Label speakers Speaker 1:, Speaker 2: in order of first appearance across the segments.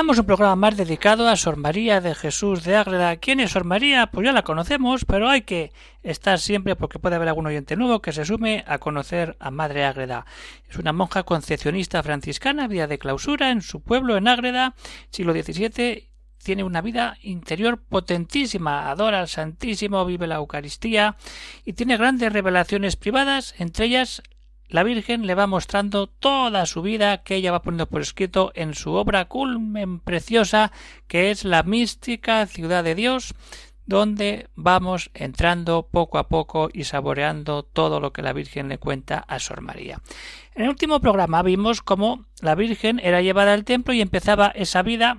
Speaker 1: Un programa más dedicado a Sor María de Jesús de Ágreda. ¿Quién es Sor María? Pues ya la conocemos, pero hay que estar siempre porque puede haber algún oyente nuevo que se sume a conocer a Madre Ágreda. Es una monja concepcionista franciscana, vida de clausura en su pueblo en Ágreda, siglo XVII. Tiene una vida interior potentísima, adora al Santísimo, vive la Eucaristía y tiene grandes revelaciones privadas, entre ellas la Virgen le va mostrando toda su vida que ella va poniendo por escrito en su obra culmen preciosa que es la mística ciudad de Dios donde vamos entrando poco a poco y saboreando todo lo que la Virgen le cuenta a Sor María. En el último programa vimos cómo la Virgen era llevada al templo y empezaba esa vida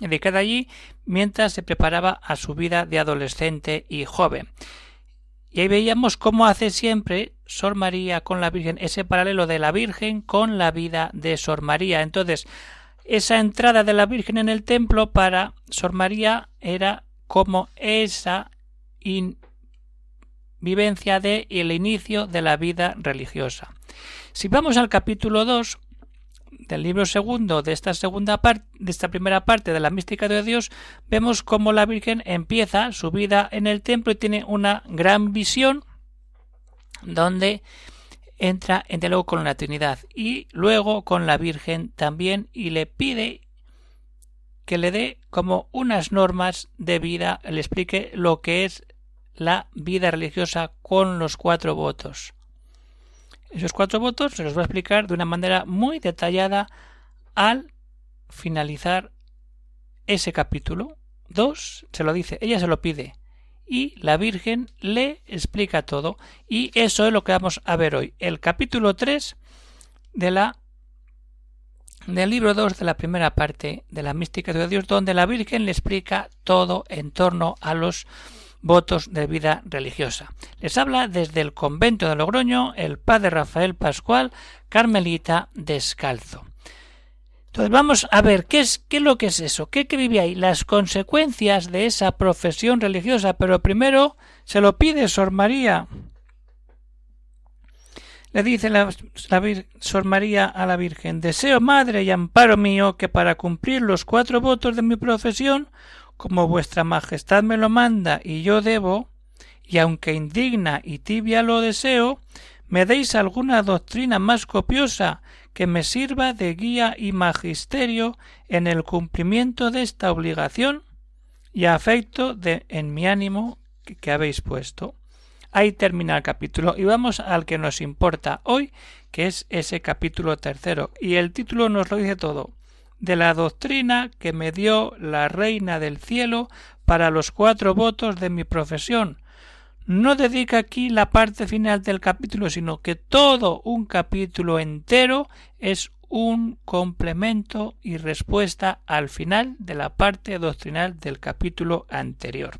Speaker 1: dedicada allí mientras se preparaba a su vida de adolescente y joven. Y ahí veíamos cómo hace siempre Sor María con la Virgen, ese paralelo de la Virgen con la vida de Sor María. Entonces, esa entrada de la Virgen en el templo para Sor María era como esa vivencia de el inicio de la vida religiosa. Si vamos al capítulo 2, del libro segundo de esta segunda parte de esta primera parte de la mística de Dios vemos cómo la Virgen empieza su vida en el templo y tiene una gran visión donde entra en diálogo con la Trinidad y luego con la Virgen también y le pide que le dé como unas normas de vida, le explique lo que es la vida religiosa con los cuatro votos. Esos cuatro votos se los voy a explicar de una manera muy detallada al finalizar ese capítulo. Dos, se lo dice, ella se lo pide y la Virgen le explica todo y eso es lo que vamos a ver hoy. El capítulo 3 de la del libro 2 de la primera parte de la mística de Dios donde la Virgen le explica todo en torno a los votos de vida religiosa. Les habla desde el convento de Logroño el padre Rafael Pascual, carmelita descalzo. Entonces vamos a ver qué es, qué es lo que es eso, qué que vive ahí, las consecuencias de esa profesión religiosa, pero primero se lo pide Sor María. Le dice la, la Sor María a la Virgen, deseo, Madre y amparo mío, que para cumplir los cuatro votos de mi profesión como vuestra Majestad me lo manda y yo debo, y aunque indigna y tibia lo deseo, me deis alguna doctrina más copiosa que me sirva de guía y magisterio en el cumplimiento de esta obligación y afecto de en mi ánimo que, que habéis puesto. Ahí termina el capítulo y vamos al que nos importa hoy, que es ese capítulo tercero, y el título nos lo dice todo de la doctrina que me dio la Reina del Cielo para los cuatro votos de mi profesión. No dedica aquí la parte final del capítulo, sino que todo un capítulo entero es un complemento y respuesta al final de la parte doctrinal del capítulo anterior.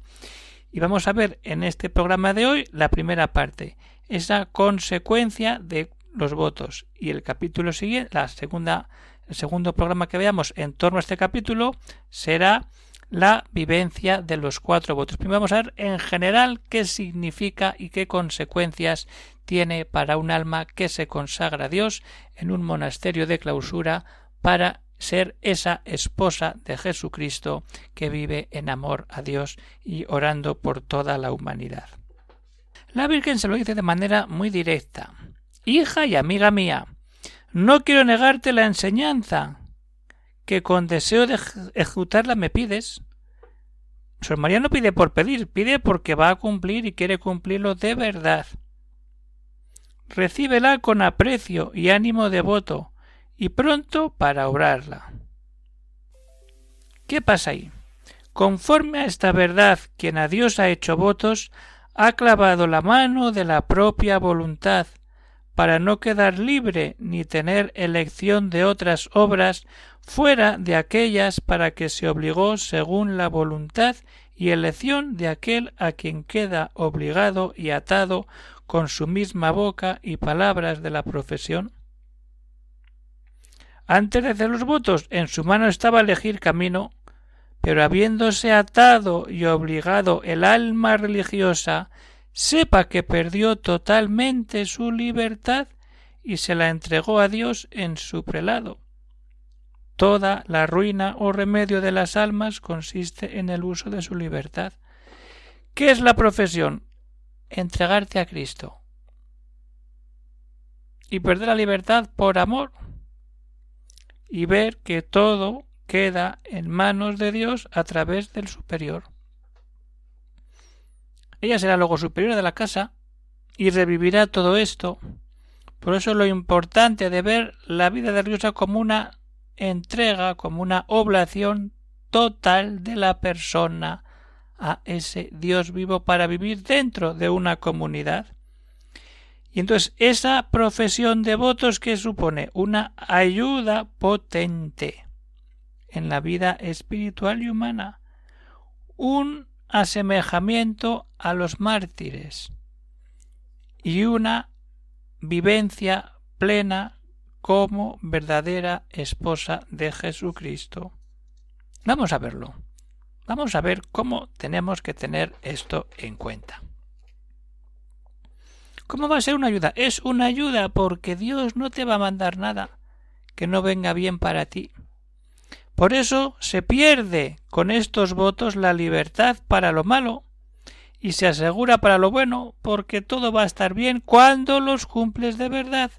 Speaker 1: Y vamos a ver en este programa de hoy la primera parte, esa consecuencia de los votos y el capítulo siguiente, la segunda el segundo programa que veamos en torno a este capítulo será la vivencia de los cuatro votos. Primero vamos a ver en general qué significa y qué consecuencias tiene para un alma que se consagra a Dios en un monasterio de clausura para ser esa esposa de Jesucristo que vive en amor a Dios y orando por toda la humanidad. La Virgen se lo dice de manera muy directa. Hija y amiga mía, no quiero negarte la enseñanza que con deseo de ejecutarla me pides. Sor María no pide por pedir, pide porque va a cumplir y quiere cumplirlo de verdad. Recíbela con aprecio y ánimo devoto, y pronto para obrarla. ¿Qué pasa ahí? Conforme a esta verdad, quien a Dios ha hecho votos, ha clavado la mano de la propia voluntad, para no quedar libre ni tener elección de otras obras fuera de aquellas para que se obligó según la voluntad y elección de aquel a quien queda obligado y atado con su misma boca y palabras de la profesión? Antes de hacer los votos, en su mano estaba elegir camino, pero habiéndose atado y obligado el alma religiosa, sepa que perdió totalmente su libertad y se la entregó a Dios en su prelado. Toda la ruina o remedio de las almas consiste en el uso de su libertad. ¿Qué es la profesión? Entregarte a Cristo. Y perder la libertad por amor. Y ver que todo queda en manos de Dios a través del superior. Ella será luego superior de la casa y revivirá todo esto. Por eso lo importante de ver la vida de Riosa como una entrega, como una oblación total de la persona a ese Dios vivo para vivir dentro de una comunidad. Y entonces esa profesión de votos que supone una ayuda potente en la vida espiritual y humana, un asemejamiento a los mártires y una vivencia plena como verdadera esposa de Jesucristo. Vamos a verlo. Vamos a ver cómo tenemos que tener esto en cuenta. ¿Cómo va a ser una ayuda? Es una ayuda porque Dios no te va a mandar nada que no venga bien para ti. Por eso se pierde con estos votos la libertad para lo malo y se asegura para lo bueno, porque todo va a estar bien cuando los cumples de verdad.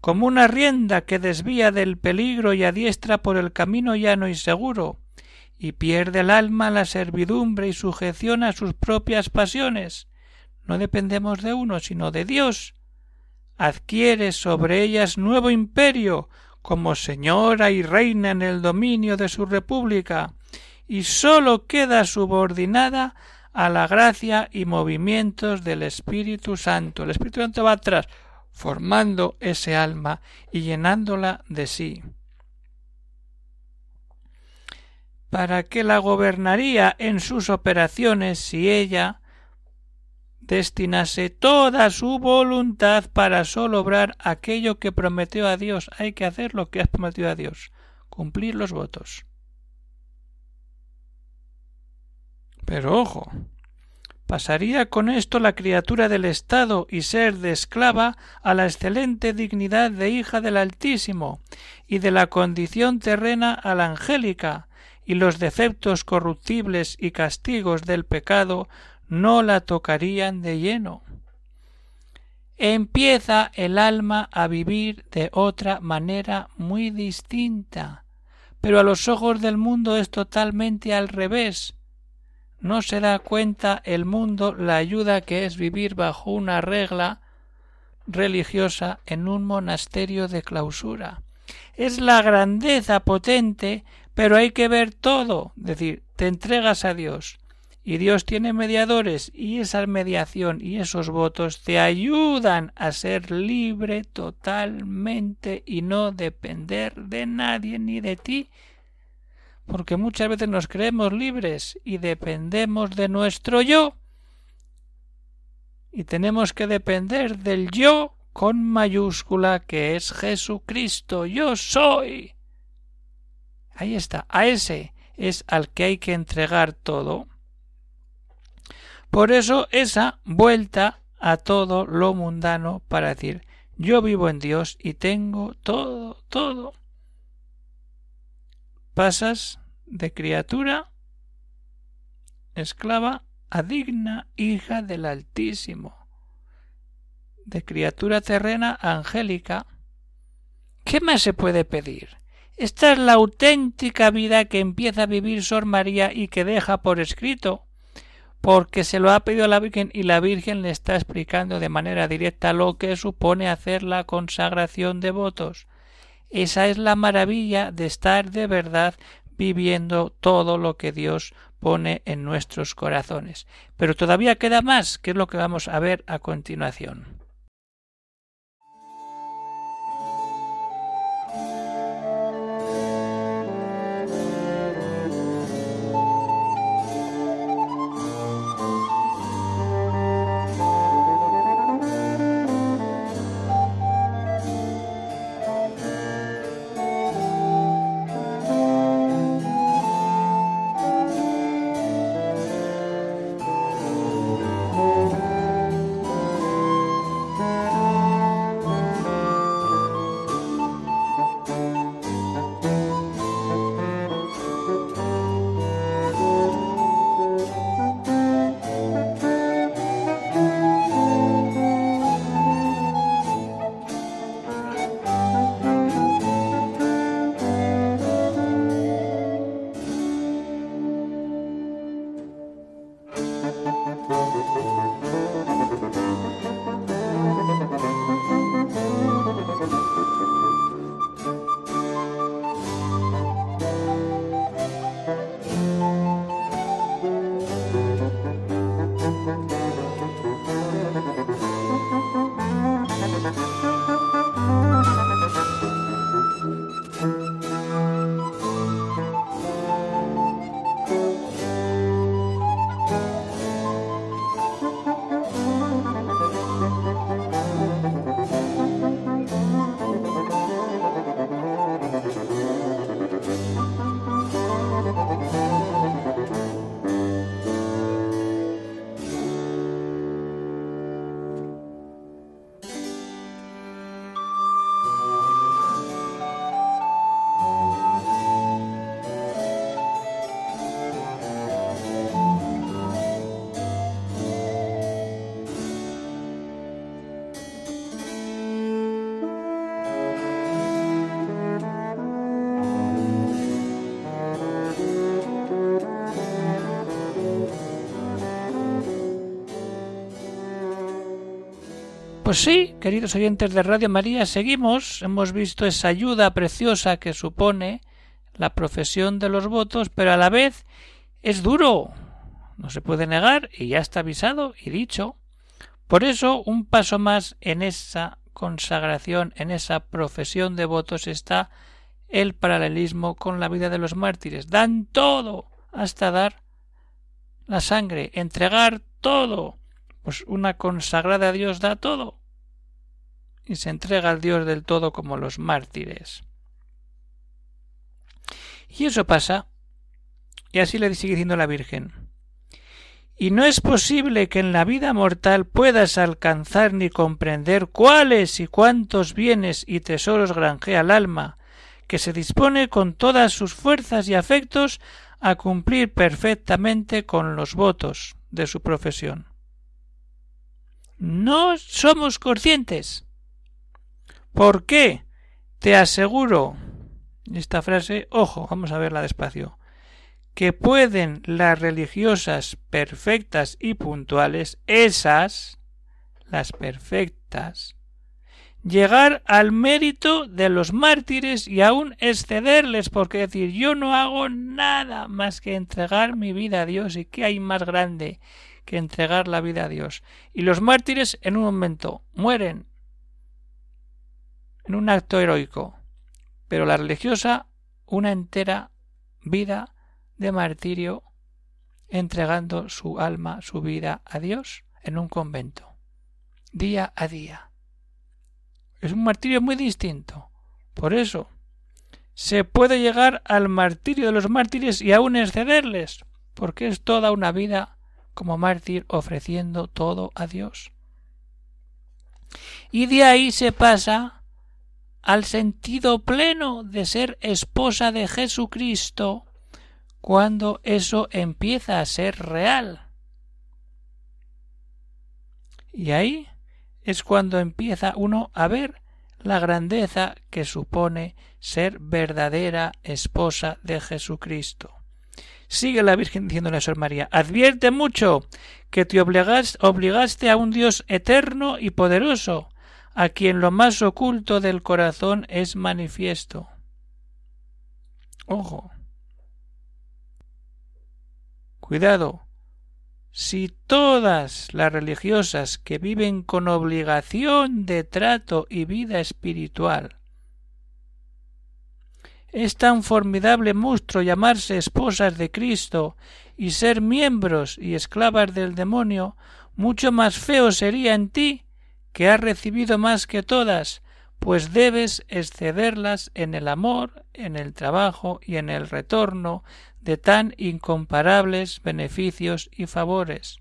Speaker 1: Como una rienda que desvía del peligro y adiestra por el camino llano y seguro, y pierde el alma la servidumbre y sujeción a sus propias pasiones. No dependemos de uno, sino de Dios. Adquiere sobre ellas nuevo imperio, como señora y reina en el dominio de su república, y sólo queda subordinada a la gracia y movimientos del Espíritu Santo. El Espíritu Santo va atrás, formando ese alma y llenándola de sí. para que la gobernaría en sus operaciones si ella destinase toda su voluntad para solo obrar aquello que prometió a Dios. Hay que hacer lo que has prometido a Dios, cumplir los votos. Pero ojo, pasaría con esto la criatura del Estado y ser de esclava a la excelente dignidad de hija del Altísimo y de la condición terrena a la angélica, y los defectos corruptibles y castigos del pecado no la tocarían de lleno. Empieza el alma a vivir de otra manera muy distinta, pero a los ojos del mundo es totalmente al revés. No se da cuenta el mundo la ayuda que es vivir bajo una regla religiosa en un monasterio de clausura. Es la grandeza potente, pero hay que ver todo, es decir, te entregas a Dios, y Dios tiene mediadores y esa mediación y esos votos te ayudan a ser libre totalmente y no depender de nadie ni de ti porque muchas veces nos creemos libres y dependemos de nuestro yo y tenemos que depender del yo con mayúscula que es Jesucristo. Yo soy. Ahí está a ese es al que hay que entregar todo. Por eso esa vuelta a todo lo mundano para decir yo vivo en Dios y tengo todo, todo. Pasas de criatura esclava a digna hija del Altísimo, de criatura terrena angélica. ¿Qué más se puede pedir? Esta es la auténtica vida que empieza a vivir Sor María y que deja por escrito porque se lo ha pedido la Virgen y la Virgen le está explicando de manera directa lo que supone hacer la consagración de votos. Esa es la maravilla de estar de verdad viviendo todo lo que Dios pone en nuestros corazones. Pero todavía queda más, que es lo que vamos a ver a continuación. Pues sí, queridos oyentes de Radio María, seguimos. Hemos visto esa ayuda preciosa que supone la profesión de los votos, pero a la vez es duro. No se puede negar y ya está avisado y dicho. Por eso, un paso más en esa consagración, en esa profesión de votos está el paralelismo con la vida de los mártires. Dan todo hasta dar la sangre, entregar todo. Pues una consagrada a Dios da todo y se entrega al Dios del todo como los mártires. Y eso pasa, y así le sigue diciendo la Virgen. Y no es posible que en la vida mortal puedas alcanzar ni comprender cuáles y cuántos bienes y tesoros granjea el alma, que se dispone con todas sus fuerzas y afectos a cumplir perfectamente con los votos de su profesión. No somos conscientes. ¿Por qué? Te aseguro. Esta frase, ojo, vamos a verla despacio. Que pueden las religiosas perfectas y puntuales, esas, las perfectas, llegar al mérito de los mártires y aún excederles, porque decir yo no hago nada más que entregar mi vida a Dios y qué hay más grande que entregar la vida a Dios. Y los mártires en un momento mueren en un acto heroico, pero la religiosa una entera vida de martirio entregando su alma, su vida a Dios en un convento, día a día. Es un martirio muy distinto. Por eso, se puede llegar al martirio de los mártires y aún excederles, porque es toda una vida como mártir ofreciendo todo a Dios. Y de ahí se pasa al sentido pleno de ser esposa de Jesucristo cuando eso empieza a ser real. Y ahí es cuando empieza uno a ver la grandeza que supone ser verdadera esposa de Jesucristo. Sigue la Virgen diciéndole a Sor María, advierte mucho que te obligaste a un Dios eterno y poderoso, a quien lo más oculto del corazón es manifiesto. Ojo. Cuidado, si todas las religiosas que viven con obligación de trato y vida espiritual es tan formidable monstruo llamarse esposas de Cristo y ser miembros y esclavas del demonio, mucho más feo sería en ti, que has recibido más que todas, pues debes excederlas en el amor, en el trabajo y en el retorno de tan incomparables beneficios y favores.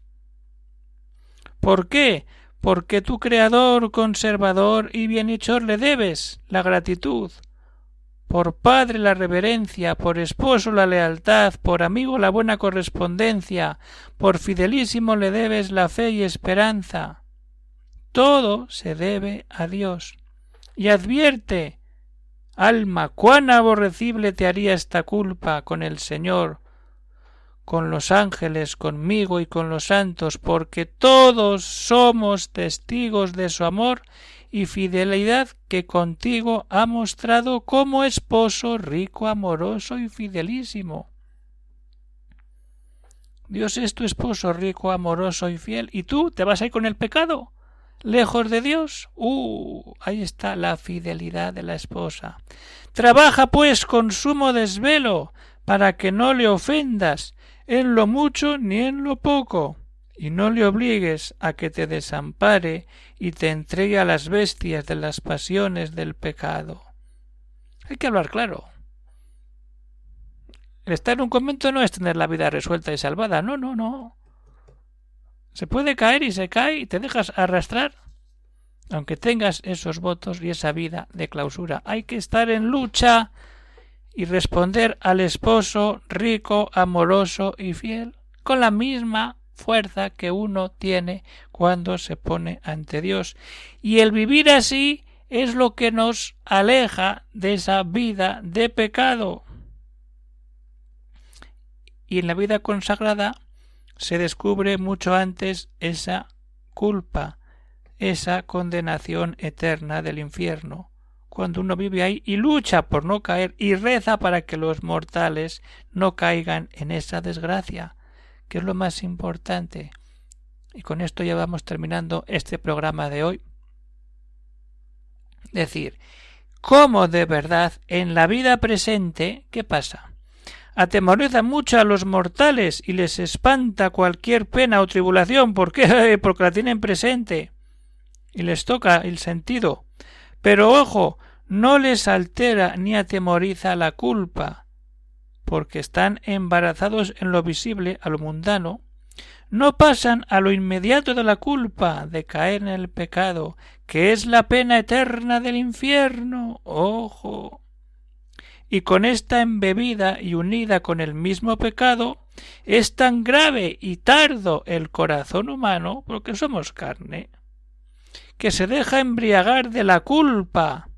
Speaker 1: ¿Por qué? Porque tu Creador, conservador y bienhechor le debes la gratitud, por padre la reverencia, por esposo la lealtad, por amigo la buena correspondencia, por fidelísimo le debes la fe y esperanza. Todo se debe a Dios. Y advierte Alma, cuán aborrecible te haría esta culpa con el Señor, con los ángeles, conmigo y con los santos, porque todos somos testigos de su amor y fidelidad que contigo ha mostrado como esposo rico, amoroso y fidelísimo. Dios es tu esposo rico, amoroso y fiel, y tú te vas ahí con el pecado lejos de Dios. Uh, ahí está la fidelidad de la esposa. Trabaja pues con sumo desvelo, para que no le ofendas en lo mucho ni en lo poco, y no le obligues a que te desampare y te entregue a las bestias de las pasiones del pecado. Hay que hablar claro. Estar en un convento no es tener la vida resuelta y salvada, no, no, no. Se puede caer y se cae y te dejas arrastrar. Aunque tengas esos votos y esa vida de clausura, hay que estar en lucha y responder al esposo rico, amoroso y fiel con la misma fuerza que uno tiene cuando se pone ante Dios. Y el vivir así es lo que nos aleja de esa vida de pecado. Y en la vida consagrada se descubre mucho antes esa culpa, esa condenación eterna del infierno, cuando uno vive ahí y lucha por no caer y reza para que los mortales no caigan en esa desgracia, que es lo más importante. Y con esto ya vamos terminando este programa de hoy. Decir, cómo de verdad en la vida presente, ¿qué pasa? Atemoriza mucho a los mortales y les espanta cualquier pena o tribulación. ¿Por qué? Porque la tienen presente y les toca el sentido. Pero ojo, no les altera ni atemoriza la culpa, porque están embarazados en lo visible, a lo mundano, no pasan a lo inmediato de la culpa de caer en el pecado, que es la pena eterna del infierno. Ojo. Y con esta embebida y unida con el mismo pecado, es tan grave y tardo el corazón humano, porque somos carne, que se deja embriagar de la culpa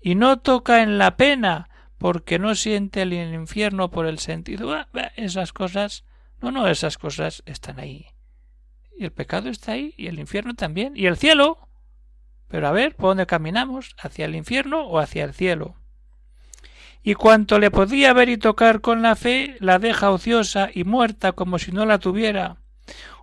Speaker 1: y no toca en la pena porque no siente el infierno por el sentido. Ah, esas cosas, no, no, esas cosas están ahí. Y el pecado está ahí, y el infierno también, y el cielo. Pero a ver, ¿por dónde caminamos? ¿Hacia el infierno o hacia el cielo? Y cuanto le podía ver y tocar con la fe, la deja ociosa y muerta como si no la tuviera.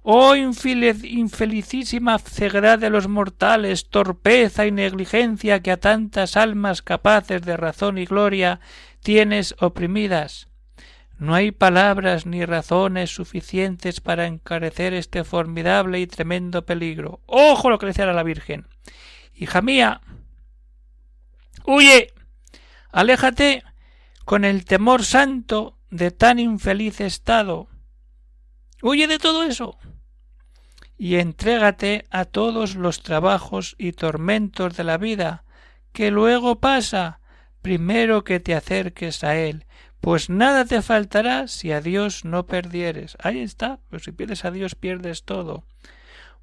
Speaker 1: Oh infelicísima ceguedad de los mortales, torpeza y negligencia que a tantas almas capaces de razón y gloria tienes oprimidas. No hay palabras ni razones suficientes para encarecer este formidable y tremendo peligro. Ojo lo que decía la Virgen. Hija mía, huye, aléjate con el temor santo de tan infeliz estado. Huye de todo eso y entrégate a todos los trabajos y tormentos de la vida, que luego pasa, primero que te acerques a él, pues nada te faltará si a Dios no perdieres. Ahí está, pues si pierdes a Dios pierdes todo.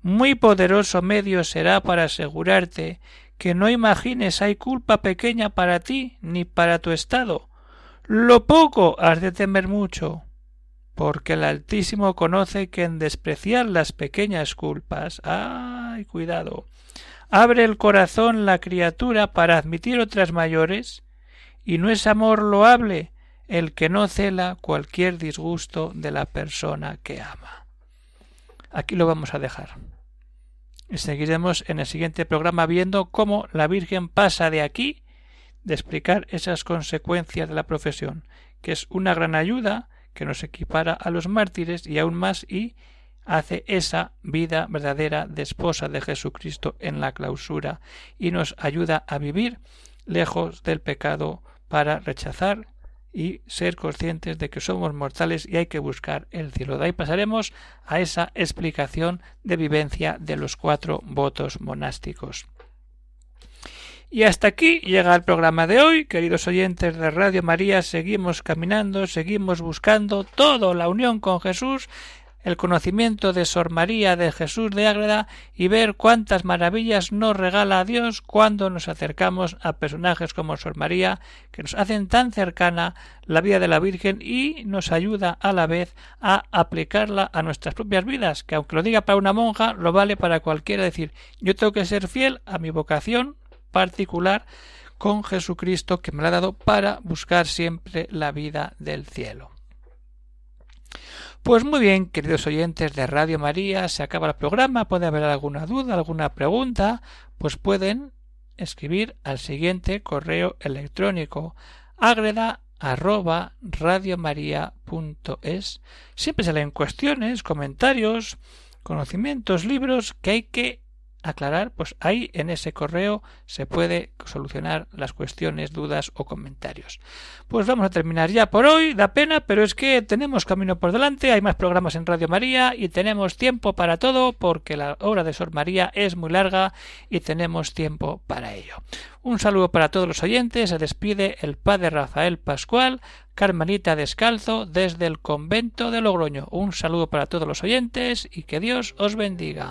Speaker 1: Muy poderoso medio será para asegurarte que no imagines hay culpa pequeña para ti ni para tu estado. Lo poco has de temer mucho, porque el Altísimo conoce que en despreciar las pequeñas culpas, ay, cuidado, abre el corazón la criatura para admitir otras mayores, y no es amor loable el que no cela cualquier disgusto de la persona que ama. Aquí lo vamos a dejar. Y seguiremos en el siguiente programa viendo cómo la Virgen pasa de aquí de explicar esas consecuencias de la profesión, que es una gran ayuda que nos equipara a los mártires y aún más y hace esa vida verdadera de esposa de Jesucristo en la clausura y nos ayuda a vivir lejos del pecado para rechazar y ser conscientes de que somos mortales y hay que buscar el cielo. De ahí pasaremos a esa explicación de vivencia de los cuatro votos monásticos. Y hasta aquí llega el programa de hoy, queridos oyentes de Radio María, seguimos caminando, seguimos buscando todo la unión con Jesús, el conocimiento de Sor María de Jesús de Ágreda y ver cuántas maravillas nos regala a Dios cuando nos acercamos a personajes como Sor María, que nos hacen tan cercana la vida de la Virgen y nos ayuda a la vez a aplicarla a nuestras propias vidas, que aunque lo diga para una monja, lo vale para cualquiera decir yo tengo que ser fiel a mi vocación particular con Jesucristo que me lo ha dado para buscar siempre la vida del cielo. Pues muy bien, queridos oyentes de Radio María, se acaba el programa, puede haber alguna duda, alguna pregunta, pues pueden escribir al siguiente correo electrónico agreda arroba radiomaria.es. Siempre salen cuestiones, comentarios, conocimientos, libros que hay que aclarar, pues ahí en ese correo se puede solucionar las cuestiones, dudas o comentarios. Pues vamos a terminar ya por hoy, da pena, pero es que tenemos camino por delante, hay más programas en Radio María y tenemos tiempo para todo porque la obra de Sor María es muy larga y tenemos tiempo para ello. Un saludo para todos los oyentes, se despide el Padre Rafael Pascual, Carmelita Descalzo desde el convento de Logroño. Un saludo para todos los oyentes y que Dios os bendiga.